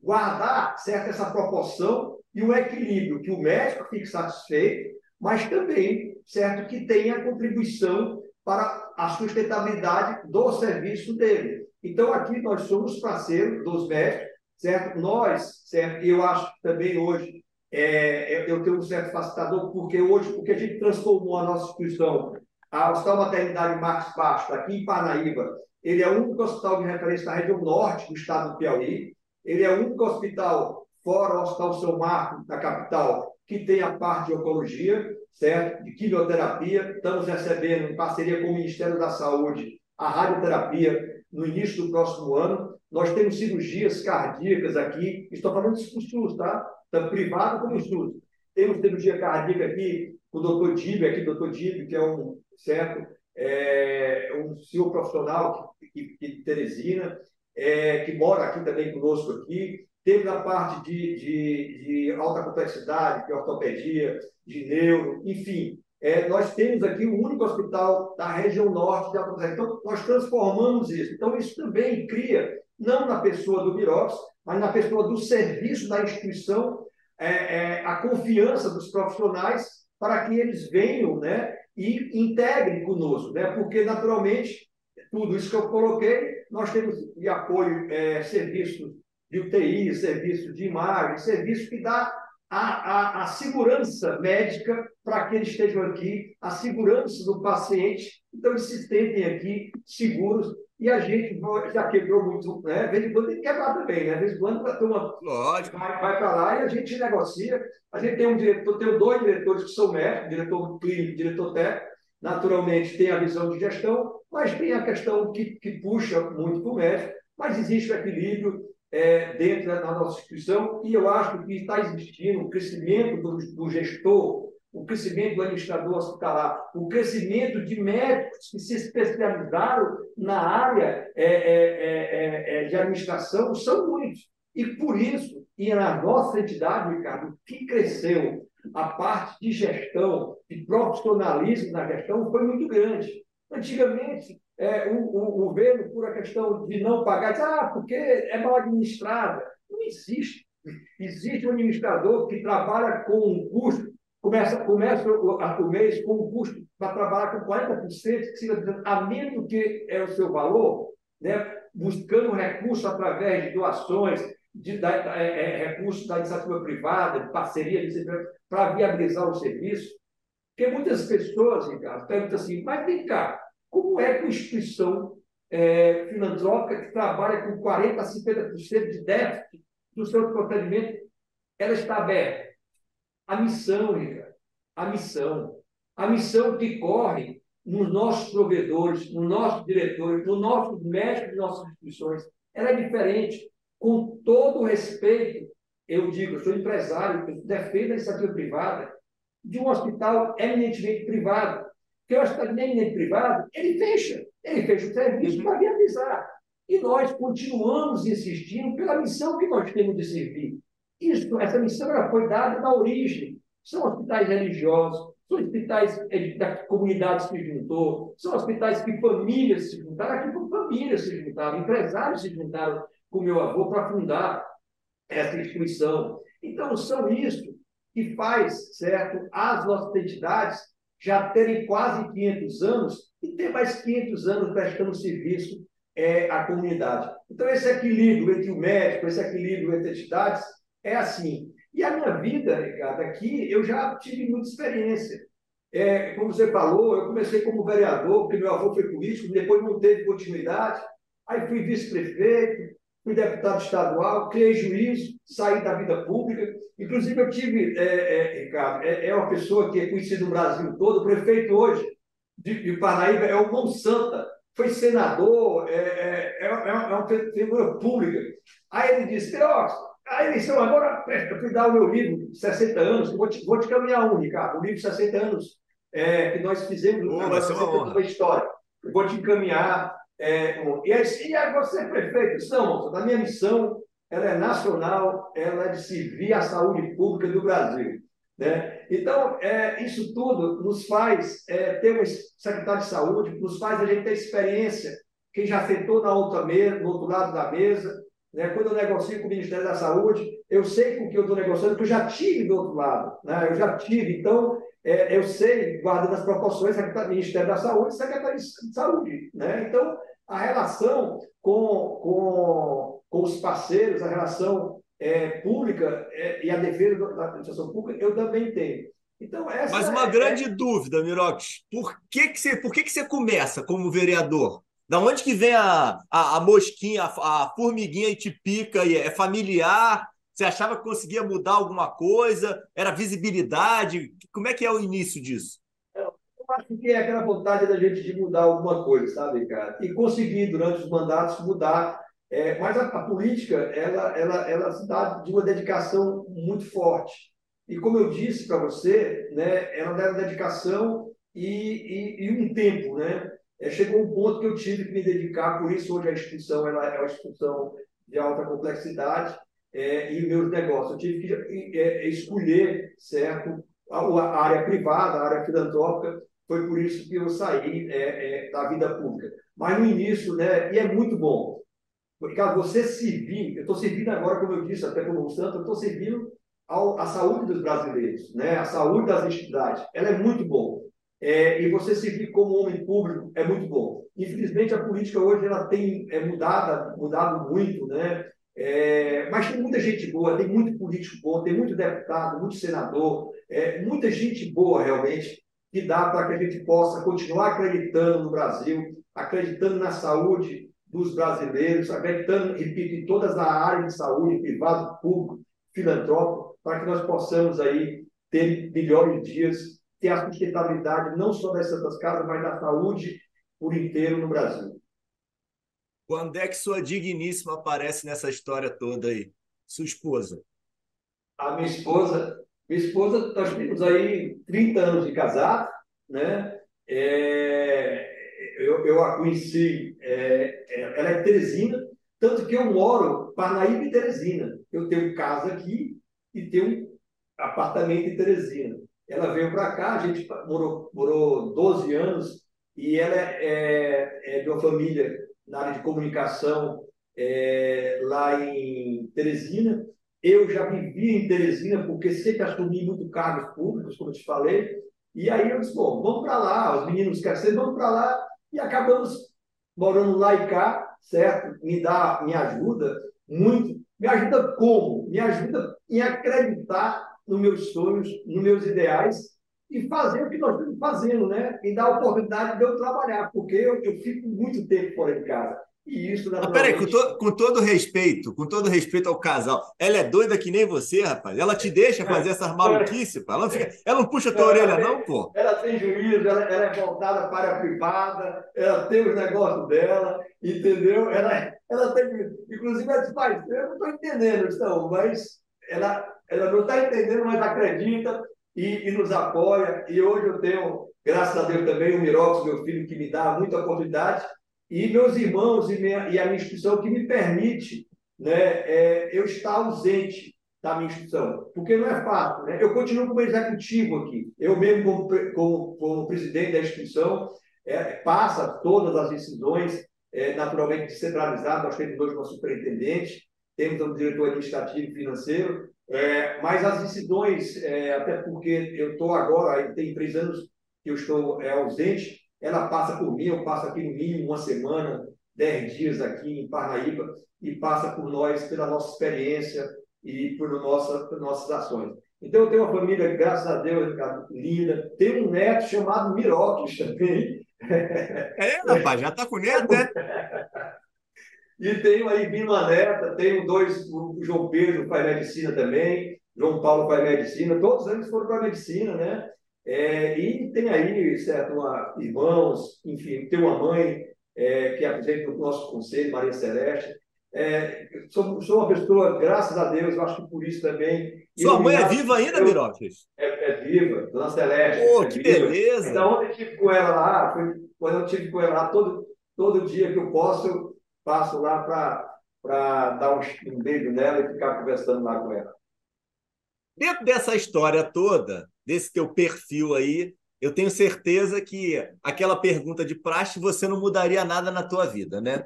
guardar certo, essa proporção e o equilíbrio, que o médico fique satisfeito, mas também certo, que tenha contribuição para a sustentabilidade do serviço dele. Então, aqui nós somos parceiros dos médicos, certo? Nós, certo? Eu acho também hoje é, eu tenho um certo facilitador, porque hoje, porque a gente transformou a nossa instituição, a Hospital Maternidade Marcos Baixo, aqui em Parnaíba, ele é o único hospital de referência na região norte do estado do Piauí, ele é o único hospital, fora o Hospital São Marco, na capital, que tem a parte de oncologia, certo? De quimioterapia. Estamos recebendo, em parceria com o Ministério da Saúde, a radioterapia no início do próximo ano. Nós temos cirurgias cardíacas aqui, estou falando isso para o SUS, tá? Tanto privado como SUS. Temos cirurgia cardíaca aqui com o doutor Dib, aqui, doutor Dib, que é um, certo? É, um senhor profissional que, que, de Teresina, é, que mora aqui também conosco aqui. Teve a parte de, de, de alta complexidade, de ortopedia, de neuro, enfim. É, nós temos aqui o único hospital da região norte de Alta Então, nós transformamos isso. Então, isso também cria, não na pessoa do Mirox, mas na pessoa do serviço da instituição, é, é, a confiança dos profissionais para que eles venham né, e integrem conosco. Né? Porque, naturalmente, tudo isso que eu coloquei, nós temos de apoio é, de UTI, serviço de imagem, serviço que dá a, a, a segurança médica para que eles estejam aqui, a segurança do paciente, então eles se sentem aqui seguros e a gente já quebrou muito, né? De vez em quando tem que quebrar também, né? De vez em quando a turma Lógico. vai, vai para lá e a gente negocia. A gente tem um diretor, tem dois diretores que são médicos, diretor clínico, diretor técnico, naturalmente tem a visão de gestão, mas tem a questão que, que puxa muito para o médico, mas existe o equilíbrio é, dentro da nossa instituição e eu acho que está existindo o crescimento do, do gestor, o crescimento do administrador hospitalar, o crescimento de médicos que se especializaram na área é, é, é, é de administração são muitos. E por isso, e na nossa entidade, Ricardo, que cresceu a parte de gestão, de profissionalismo na gestão, foi muito grande. Antigamente, é, o, o, governo, por a questão de não pagar, diz, ah, porque é mal administrada. Não existe. Existe um administrador que trabalha com um custo, começa, começa o, o mês com um custo para trabalhar com 40%, que seja a menos do que é o seu valor, né? buscando recurso através de doações, de, é, é, recursos da iniciativa privada, de parceria, para viabilizar o serviço. Porque muitas pessoas, Ricardo, perguntam assim, mas vem cá, como é uma instituição é, filantrópica que trabalha com 40% a 50% de déficit do seu procedimento, ela está aberta? A missão, Ricardo, a missão. A missão que corre nos nossos provedores, nos nossos diretores, nos nossos médicos de nossas instituições, ela é diferente. Com todo o respeito, eu digo, eu sou empresário, eu defendo a iniciativa privada, de um hospital eminentemente privado, que o hospital eminentemente privado, ele fecha, ele fecha o serviço uhum. para viabilizar. E nós continuamos insistindo pela missão que nós temos de servir. Isso, essa missão ela foi dada na origem. São hospitais religiosos, são hospitais da comunidade se juntou, são hospitais que famílias se juntaram, aqui por famílias se juntaram, empresários se juntaram com meu avô para fundar essa instituição. Então, são isso que faz, certo, as nossas entidades já terem quase 500 anos e ter mais 500 anos prestando serviço é, à comunidade. Então, esse equilíbrio entre o médico, esse equilíbrio entre entidades, é assim. E a minha vida, Ricardo, aqui eu já tive muita experiência. É, como você falou, eu comecei como vereador, porque meu avô foi político, depois não teve continuidade, aí fui vice-prefeito, fui deputado estadual, criei juízo, saí da vida pública. Inclusive, eu tive, é, é, Ricardo, é, é, uma pessoa que é conhecida no Brasil todo, o prefeito hoje de, de Paraíba é o Mão Santa, foi senador, é, é, é, é uma figura pública. Aí ele disse, a eleição agora, eu fui dar o meu livro, 60 anos, vou te, vou te caminhar um, Ricardo, o livro 60 anos é, que nós fizemos, oh, da história. Eu vou te encaminhar é, e, e aí você, prefeito, não, a minha missão ela é nacional, ela é de servir a saúde pública do Brasil. Né? Então, é, isso tudo nos faz é, ter um secretário de saúde, nos faz a gente ter experiência quem já sentou na outra mesa, no outro lado da mesa, né? Quando eu negocio com o Ministério da Saúde, eu sei com o que eu estou negociando, porque eu já tive do outro lado, né? eu já tive. Então, é, eu sei, guardando as proporções, Ministério da Saúde e de Saúde. Né? Então, a relação com, com, com os parceiros, a relação é, pública é, e a defesa da administração pública, eu também tenho. Então, essa Mas uma é, grande dúvida, Mirox, por que, que, você, por que, que você começa como vereador? Da onde que vem a, a, a mosquinha, a, a, formiguinha e te pica? E é familiar? Você achava que conseguia mudar alguma coisa? Era visibilidade? Como é que é o início disso? É aquela vontade da gente de mudar alguma coisa, sabe, cara? E conseguir, durante os mandatos, mudar. É, mas a, a, política, ela, ela, ela se dá de uma dedicação muito forte. E como eu disse para você, né, ela dá dedicação e, e, e um tempo, né? é, chegou um ponto que eu tive que me dedicar, por isso hoje a instituição ela é uma instituição de alta complexidade é, e meus negócios. Eu tive que é, escolher, certo, a, área privada, a área filantrópica, foi por isso que eu saí é, é, da vida pública. Mas no início, né, e é muito bom, porque você servir, eu estou servindo agora, como eu disse, até como santo, eu estou servindo ao, a saúde dos brasileiros, né, a saúde das entidades, ela é muito bom é, e você servir como homem público é muito bom. Infelizmente, a política hoje ela tem é, mudado, mudado muito, né? É, mas tem muita gente boa, tem muito político bom, tem muito deputado, muito senador, é, muita gente boa realmente que dá para que a gente possa continuar acreditando no Brasil, acreditando na saúde dos brasileiros, acreditando, repito, em todas as áreas de saúde, privado, público, filantrópico, para que nós possamos aí ter melhores dias ter a sustentabilidade não só das Santas Casas, mas da saúde por inteiro no Brasil. Quando é que sua digníssima aparece nessa história toda aí? Sua esposa? A minha esposa, minha esposa, nós temos aí 30 anos de casado, né? É, eu, eu a conheci, é, é ela é Teresina, tanto que eu moro Parnaíba e Teresina. Eu tenho casa aqui e tenho um apartamento em Teresina. Ela veio para cá, a gente morou, morou 12 anos e ela é, é, é de uma família na área de comunicação é, lá em Teresina. Eu já vivi em Teresina porque sempre assumi muito cargos públicos, como te falei. E aí eu disse, bom, vamos para lá, os meninos ser, vamos para lá. E acabamos morando lá e cá, certo? Me dá, me ajuda muito. Me ajuda como? Me ajuda em acreditar nos meus sonhos, nos meus ideais e fazer o que nós estamos fazendo, né? E dar a oportunidade de eu trabalhar, porque eu, eu fico muito tempo fora de casa. E isso, naturalmente... Peraí, com, to, com todo respeito, com todo respeito ao casal, ela é doida que nem você, rapaz. Ela te deixa fazer essas maluquices, pô. Ela não, fica, ela não puxa a tua orelha, tem, não, pô. Ela tem juízo, ela, ela, é voltada para a privada, ela tem os negócios dela, entendeu? Ela, ela tem. Inclusive, ela diz, pai, eu não estou entendendo, então, mas ela ela não está entendendo, mas acredita e, e, nos apoia. E hoje eu tenho, graças a Deus também, o Mirox, meu filho, que me dá muita oportunidade, e meus irmãos e, minha, e a minha instituição que me permite né, é, eu estar ausente da minha instituição, porque não é fácil. Né? Eu continuo como executivo aqui, eu mesmo como, como, como presidente da instituição, é, passa todas as decisões, é, naturalmente descentralizadas, nós temos dois uma superintendente, temos um diretor administrativo e financeiro, é, mas as decisões, é, até porque eu estou agora, tem três anos que eu estou é, ausente, ela passa por mim, eu passo aqui no mínimo uma semana, dez dias aqui em Parnaíba, e passa por nós, pela nossa experiência e por, nossa, por nossas ações. Então, eu tenho uma família, graças a Deus, linda. Tenho um neto chamado Mirópolis também. É, rapaz, já está com neto, né? E tenho aí vindo a neta, tenho dois, o João Pedro faz medicina também, João Paulo faz medicina, todos eles foram para medicina, né? É, e tem aí, certo, uma, irmãos, enfim, tem uma mãe é, que é presidente do nosso conselho, Maria Celeste. É, sou, sou, uma pessoa, graças a Deus, eu acho que por isso também. Sua mãe é viva ainda, Mirópolis? É, é, viva, Dona Celeste. Pô, é que viva. beleza! Então, ontem eu tive com ela lá, foi, quando eu tive com ela lá, todo, todo dia que eu posso, passo lá para dar um, um beijo nela e ficar conversando lá com ela. Dentro dessa história toda, desse teu perfil aí, eu tenho certeza que aquela pergunta de praxe você não mudaria nada na tua vida, né?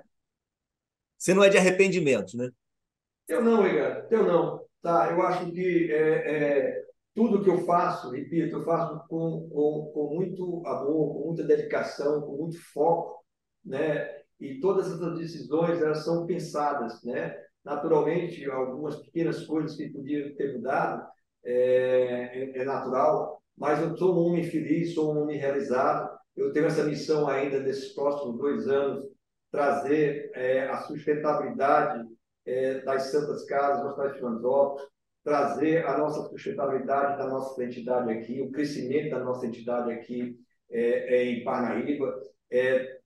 Você não é de arrependimento, né? Eu não, Igor, eu não. Tá, eu acho que é, é, tudo que eu faço, repito, eu faço com, com, com muito amor, com muita dedicação, com muito foco, né? E todas essas decisões elas são pensadas, né? Naturalmente, algumas pequenas coisas que podiam ter mudado é, é, é natural, mas eu sou um homem feliz, sou um homem realizado. Eu tenho essa missão ainda nesses próximos dois anos trazer é, a sustentabilidade é, das Santas Casas, Hospitais Filantrópicos, trazer a nossa sustentabilidade da nossa entidade aqui, o crescimento da nossa entidade aqui é, é, em Parnaíba, é,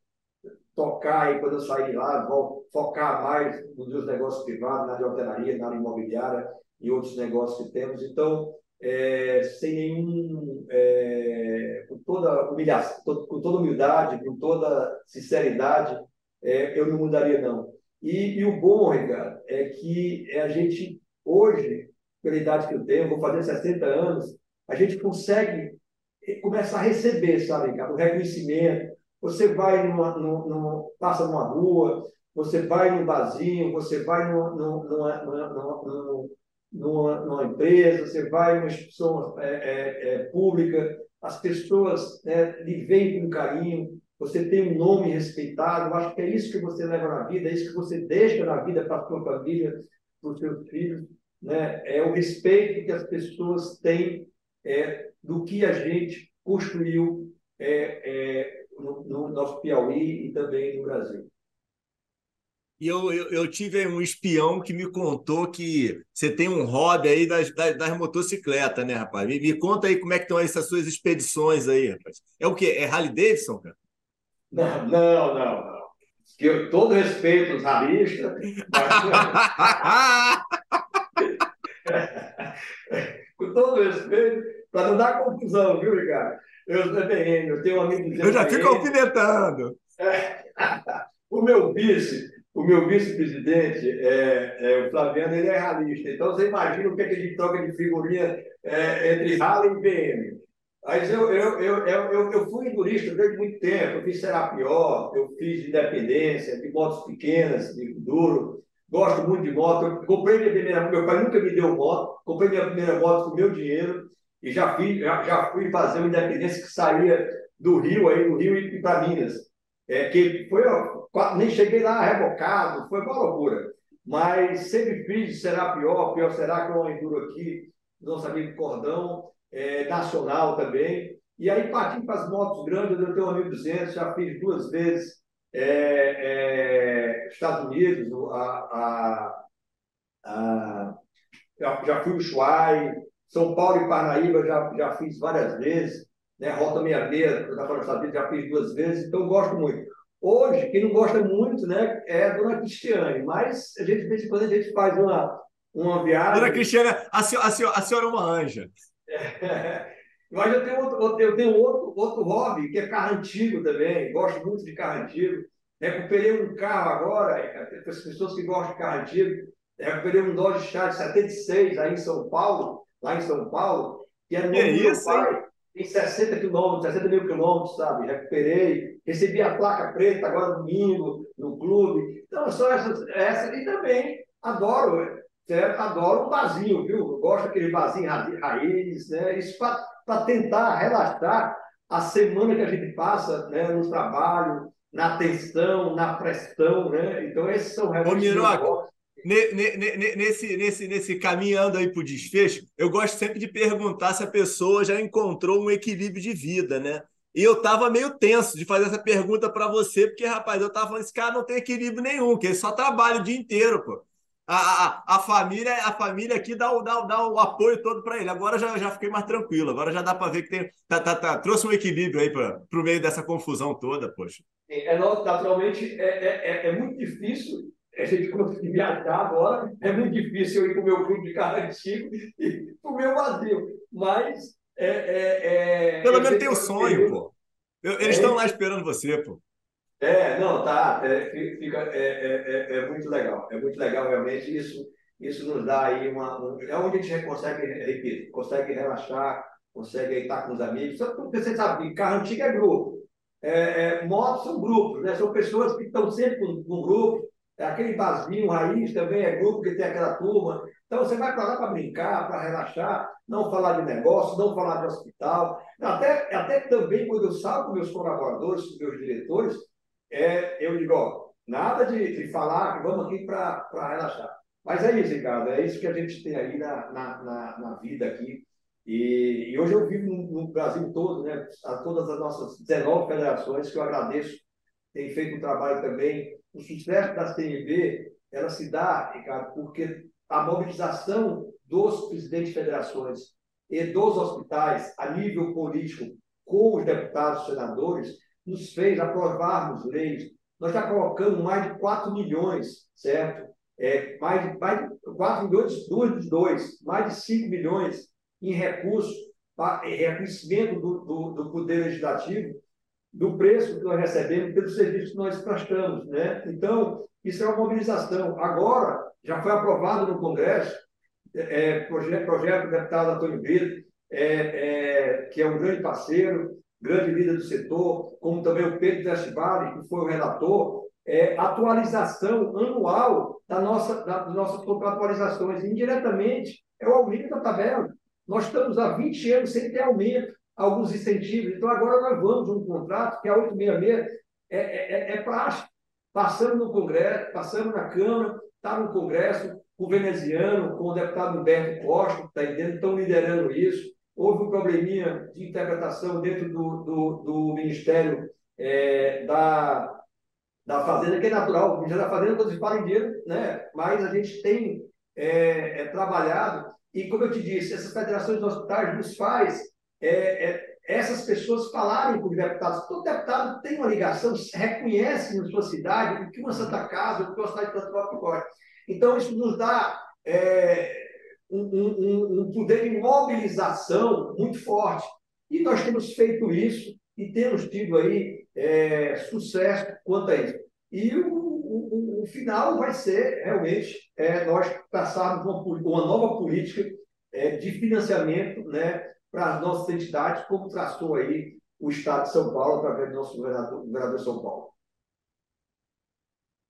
tocar aí, quando eu sair de lá, vou focar mais nos meus negócios privados, na de hotelaria, na área imobiliária e outros negócios que temos. Então, é, sem nenhum, é, com toda humilhação, com toda humildade, com toda sinceridade, é, eu não mudaria não. E, e, o bom, Ricardo, é que a gente hoje, pela idade que eu tenho, vou fazer 60 anos, a gente consegue começar a receber, sabe, Ricardo, o reconhecimento, você vai numa, numa, passa numa rua, você vai num barzinho, você vai numa, numa, numa, numa, numa empresa, você vai numa instituição é, é, é, pública, as pessoas né, lhe veem com carinho, você tem um nome respeitado. Eu acho que é isso que você leva na vida, é isso que você deixa na vida para a sua família, para os seus filhos. Né? É o respeito que as pessoas têm é, do que a gente construiu é, é, no, no nosso Piauí e também no Brasil. E eu, eu, eu, tive um espião que me contou que você tem um hobby aí das, das, das motocicletas, né, rapaz? Me, me, conta aí como é que estão essas suas expedições aí, rapaz. É o quê? É Harley Davidson, cara? Não, não, não, não. Que eu, todo respeito aos ralistas, mas... com todo respeito, para não dar confusão, viu, Ricardo? Eu sou BM, eu tenho um amigo Eu já fico alfinetando. É, o meu vice, o meu vice-presidente, é, é, o Flaviano, ele é ralista. Então, você imagina o que, é que gente troca de figurinha é, entre Rally e BM. Mas eu, eu, eu, eu, eu fui endurista durante muito tempo. Eu fiz Serapió, eu fiz Independência, de motos pequenas, de duro. Gosto muito de moto. Eu comprei minha primeira Meu pai nunca me deu moto. Comprei minha primeira moto com meu dinheiro e já, fui já, já fui fazer uma independência que saía do Rio, aí, do Rio e para Minas. É, que foi, nem cheguei lá rebocado, foi uma loucura. Mas sempre fiz, será pior, pior será que eu enduro aqui, nosso amigo Cordão, é, nacional também. E aí parti para as motos grandes, eu tenho um 1200, já fiz duas vezes é, é, Estados Unidos, a, a, a, já fui no Chuai, são Paulo e Parnaíba já, já fiz várias vezes, né? Rota 66, da já fiz duas vezes, então gosto muito. Hoje, quem não gosta muito, né, é a Dona Cristiane, mas a gente, de vez em quando, a gente faz uma, uma viagem... Dona Cristiane, a senhora, a senhora, a senhora é uma anja. É, mas eu tenho, outro, eu tenho outro, outro hobby, que é carro antigo também, gosto muito de carro antigo. Recuperei um carro agora, as pessoas que gostam de carro antigo, recuperei um Dodge Charger 76 aí em São Paulo, lá em São Paulo, que é no é isso, pai, tem 60 quilômetros, 60 mil quilômetros, sabe? Recuperei, recebi a placa preta agora domingo, no clube. Então, só essas, essa e também adoro, certo? adoro o barzinho, viu? Eu gosto daquele barzinho raiz, né? Isso para tentar relaxar a semana que a gente passa né, no trabalho, na atenção, na pressão, né? Então, esses são Ô, Nesse, nesse, nesse caminhando aí para o desfecho, eu gosto sempre de perguntar se a pessoa já encontrou um equilíbrio de vida, né? E eu tava meio tenso de fazer essa pergunta para você, porque, rapaz, eu tava falando, esse cara não tem equilíbrio nenhum, que ele só trabalha o dia inteiro, pô. A, a, a família a família aqui dá o, dá, dá o apoio todo para ele. Agora já, já fiquei mais tranquilo, agora já dá para ver que tem, tá, tá, tá, trouxe um equilíbrio aí para o meio dessa confusão toda, poxa. É, naturalmente, é, é, é, é muito difícil a gente conseguir viajar agora, é muito difícil eu ir para o meu clube de carro antigo e para o meu vazio. Mas. É, é, é Pelo menos tem o sonho, pô. Eles é. estão lá esperando você, pô. É, não, tá. É, fica, é, é, é, muito legal. É muito legal, realmente. Isso, isso nos dá aí uma. Um, é onde a gente consegue, repito, consegue relaxar, consegue estar com os amigos. Porque você sabe, carro antigo é grupo. É, é, motos são grupos, né? são pessoas que estão sempre com, com grupo. É aquele barzinho raiz também é grupo que tem aquela turma. Então você vai para lá para brincar, para relaxar, não falar de negócio, não falar de hospital. Até, até também quando eu salvo com meus colaboradores, meus diretores, é, eu digo, ó, nada de, de falar vamos aqui para relaxar. Mas é isso, Ricardo, é isso que a gente tem aí na, na, na, na vida aqui. E, e, hoje eu vivo no, no, Brasil todo, né? A todas as nossas 19 federações, que eu agradeço, tem feito um trabalho também. O sucesso da CNB, ela se dá, Ricardo, porque a mobilização dos presidentes de federações e dos hospitais a nível político com os deputados e senadores nos fez aprovarmos leis. Nós já colocamos mais de 4 milhões, certo? É, mais, de, mais de 4 milhões, dos dois, mais de 5 milhões em recursos, reconhecimento do, do, do Poder Legislativo, do preço que nós recebemos pelo serviço que nós prestamos. Né? Então, isso é uma mobilização. Agora, já foi aprovado no Congresso, é, projeto, projeto do deputado Antônio Brito, é, é, que é um grande parceiro, grande líder do setor, como também o Pedro Destivale, que foi o relator, é, atualização anual da nossa, da, das nossas contratualizações. Indiretamente, é o aumento da tabela. Nós estamos há 20 anos sem ter aumento, alguns incentivos. Então, agora nós vamos um contrato, que é a 866, é, é, é, é prático. Passamos no Congresso, passamos na Câmara, está no Congresso, com o veneziano, com o deputado Humberto Costa, que está entendendo, estão liderando isso. Houve um probleminha de interpretação dentro do, do, do Ministério é, da, da Fazenda, que é natural. O Ministério da Fazenda, quando se fala em dinheiro, né? mas a gente tem é, é, trabalhado, e como eu te disse, essas federações de hospitais nos faz é, é, essas pessoas falarem com os deputados. Todo deputado tem uma ligação, reconhece na sua cidade o que uma Santa Casa, o que uma cidade de Transporte pode. Então, isso nos dá é, um, um, um poder de mobilização muito forte. E nós temos feito isso e temos tido aí é, sucesso quanto a isso. E o, o, o final vai ser realmente é, nós passarmos uma, uma nova política é, de financiamento né, para as nossas entidades, como traçou aí o Estado de São Paulo através do nosso governador, governador São Paulo.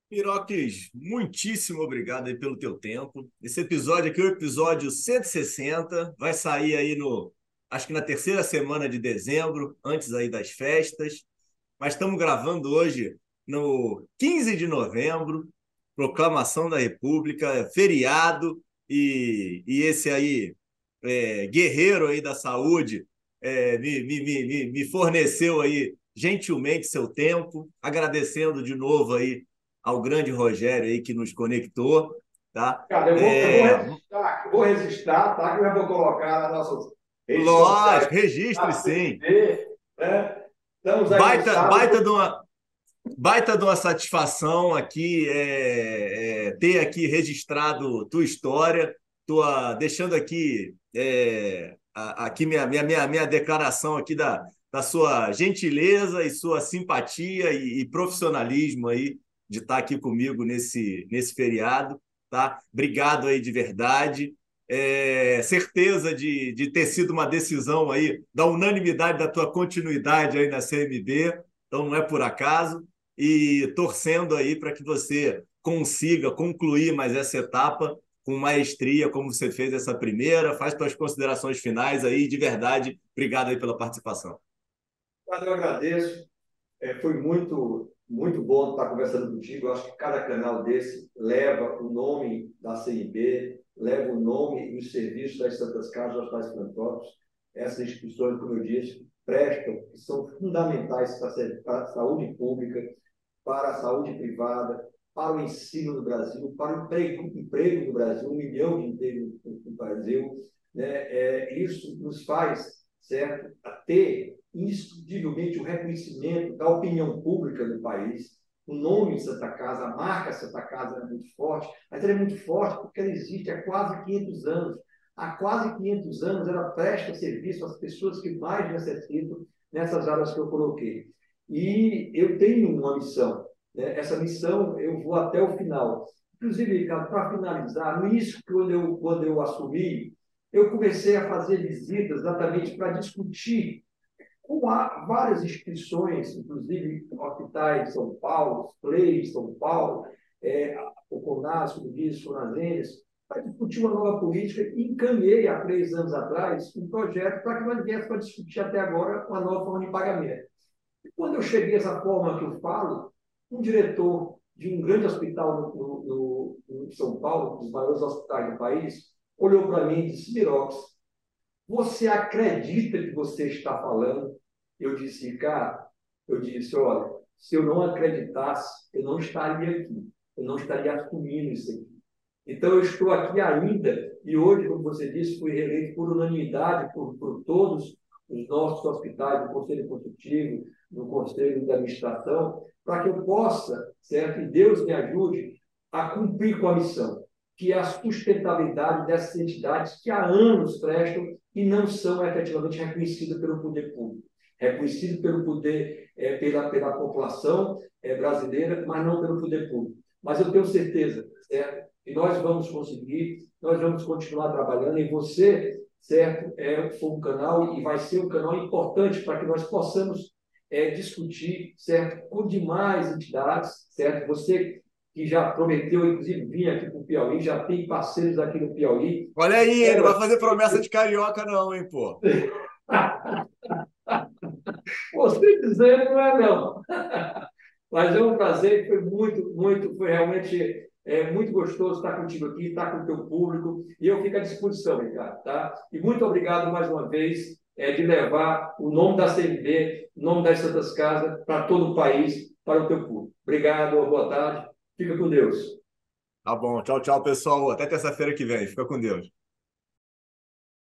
Piroques, muitíssimo obrigado aí pelo teu tempo. Esse episódio aqui é o episódio 160, vai sair aí no, acho que na terceira semana de dezembro, antes aí das festas. Mas estamos gravando hoje no 15 de novembro, proclamação da República, feriado, e, e esse aí, é, guerreiro aí da saúde, é, me, me, me, me forneceu aí gentilmente seu tempo, agradecendo de novo aí ao grande Rogério aí que nos conectou. Tá? Cara, eu vou, é... eu vou registrar, vou registrar, tá? Que eu vou colocar nas nossas redes Lógico, registre sim. né? Estamos aí baita, baita de uma baita de uma satisfação aqui é, é, ter aqui registrado tua história, tua deixando aqui é, aqui minha, minha, minha, minha declaração aqui da, da sua gentileza e sua simpatia e, e profissionalismo aí de estar aqui comigo nesse, nesse feriado. Tá? Obrigado aí de verdade. É, certeza de, de ter sido uma decisão aí da unanimidade da tua continuidade aí na CMB, então não é por acaso, e torcendo aí para que você consiga concluir mais essa etapa com maestria, como você fez essa primeira, faz suas considerações finais aí, de verdade, obrigado aí pela participação. Eu agradeço, é, foi muito muito bom estar conversando contigo. Eu acho que cada canal desse leva o nome da CIB, leva o nome e os serviços das Santas Casas Hospitais Filantrópicos. Essas instituições, como eu disse, prestam, são fundamentais para a saúde pública, para a saúde privada, para o ensino no Brasil, para o emprego, emprego no Brasil, um milhão de empregos no Brasil. Né? É, isso nos faz certo, a ter indiscutivelmente o reconhecimento da opinião pública do país. O nome de Santa Casa, a marca Santa Casa é muito forte, mas ela é muito forte porque ela existe há quase 500 anos. Há quase 500 anos ela presta serviço às pessoas que mais necessitam nessas áreas que eu coloquei. E eu tenho uma missão. Né? Essa missão eu vou até o final. Inclusive, Ricardo, para finalizar, no início, quando eu, quando eu assumi, eu comecei a fazer visitas exatamente para discutir com várias instituições, inclusive hospitais de São Paulo, CLEI de São Paulo, é, o CONAS, como diz, o para discutir uma nova política e encaminhei há três anos atrás um projeto para que nós viéssemos para discutir até agora uma nova forma de pagamento. E quando eu cheguei a essa forma que eu falo, um diretor de um grande hospital no, no, no São Paulo, um dos maiores hospitais do país, olhou para mim e disse: Mirox, você acredita que você está falando? Eu disse, cara, eu disse, olha, se eu não acreditasse, eu não estaria aqui, eu não estaria assumindo isso aqui. Então, eu estou aqui ainda, e hoje, como você disse, fui reeleito por unanimidade por, por todos os nossos hospitais, do Conselho Consultivo, do Conselho de Administração, para que eu possa, certo? E Deus me ajude a cumprir com a missão, que é a sustentabilidade dessas entidades que há anos prestam e não são efetivamente reconhecidas pelo poder público. Reconhecidas pelo poder, é, pela, pela população é, brasileira, mas não pelo poder público. Mas eu tenho certeza, certo? E nós vamos conseguir, nós vamos continuar trabalhando, e você, certo, é um canal e vai ser um canal importante para que nós possamos é, discutir, certo, com demais entidades, certo? Você que já prometeu, inclusive, vir aqui para o Piauí, já tem parceiros aqui no Piauí. Olha aí, é, não vai fazer promessa de carioca, não, hein, pô? Você dizendo não é não. Mas é um prazer, foi muito, muito, foi realmente é muito gostoso estar contigo aqui, estar com o teu público, e eu fico à disposição, Ricardo, tá? E muito obrigado mais uma vez é, de levar o nome da CNB, o nome das Santas Casas, para todo o país, para o teu público. Obrigado, boa tarde, fica com Deus. Tá bom, tchau, tchau, pessoal. Até terça-feira que vem. Fica com Deus.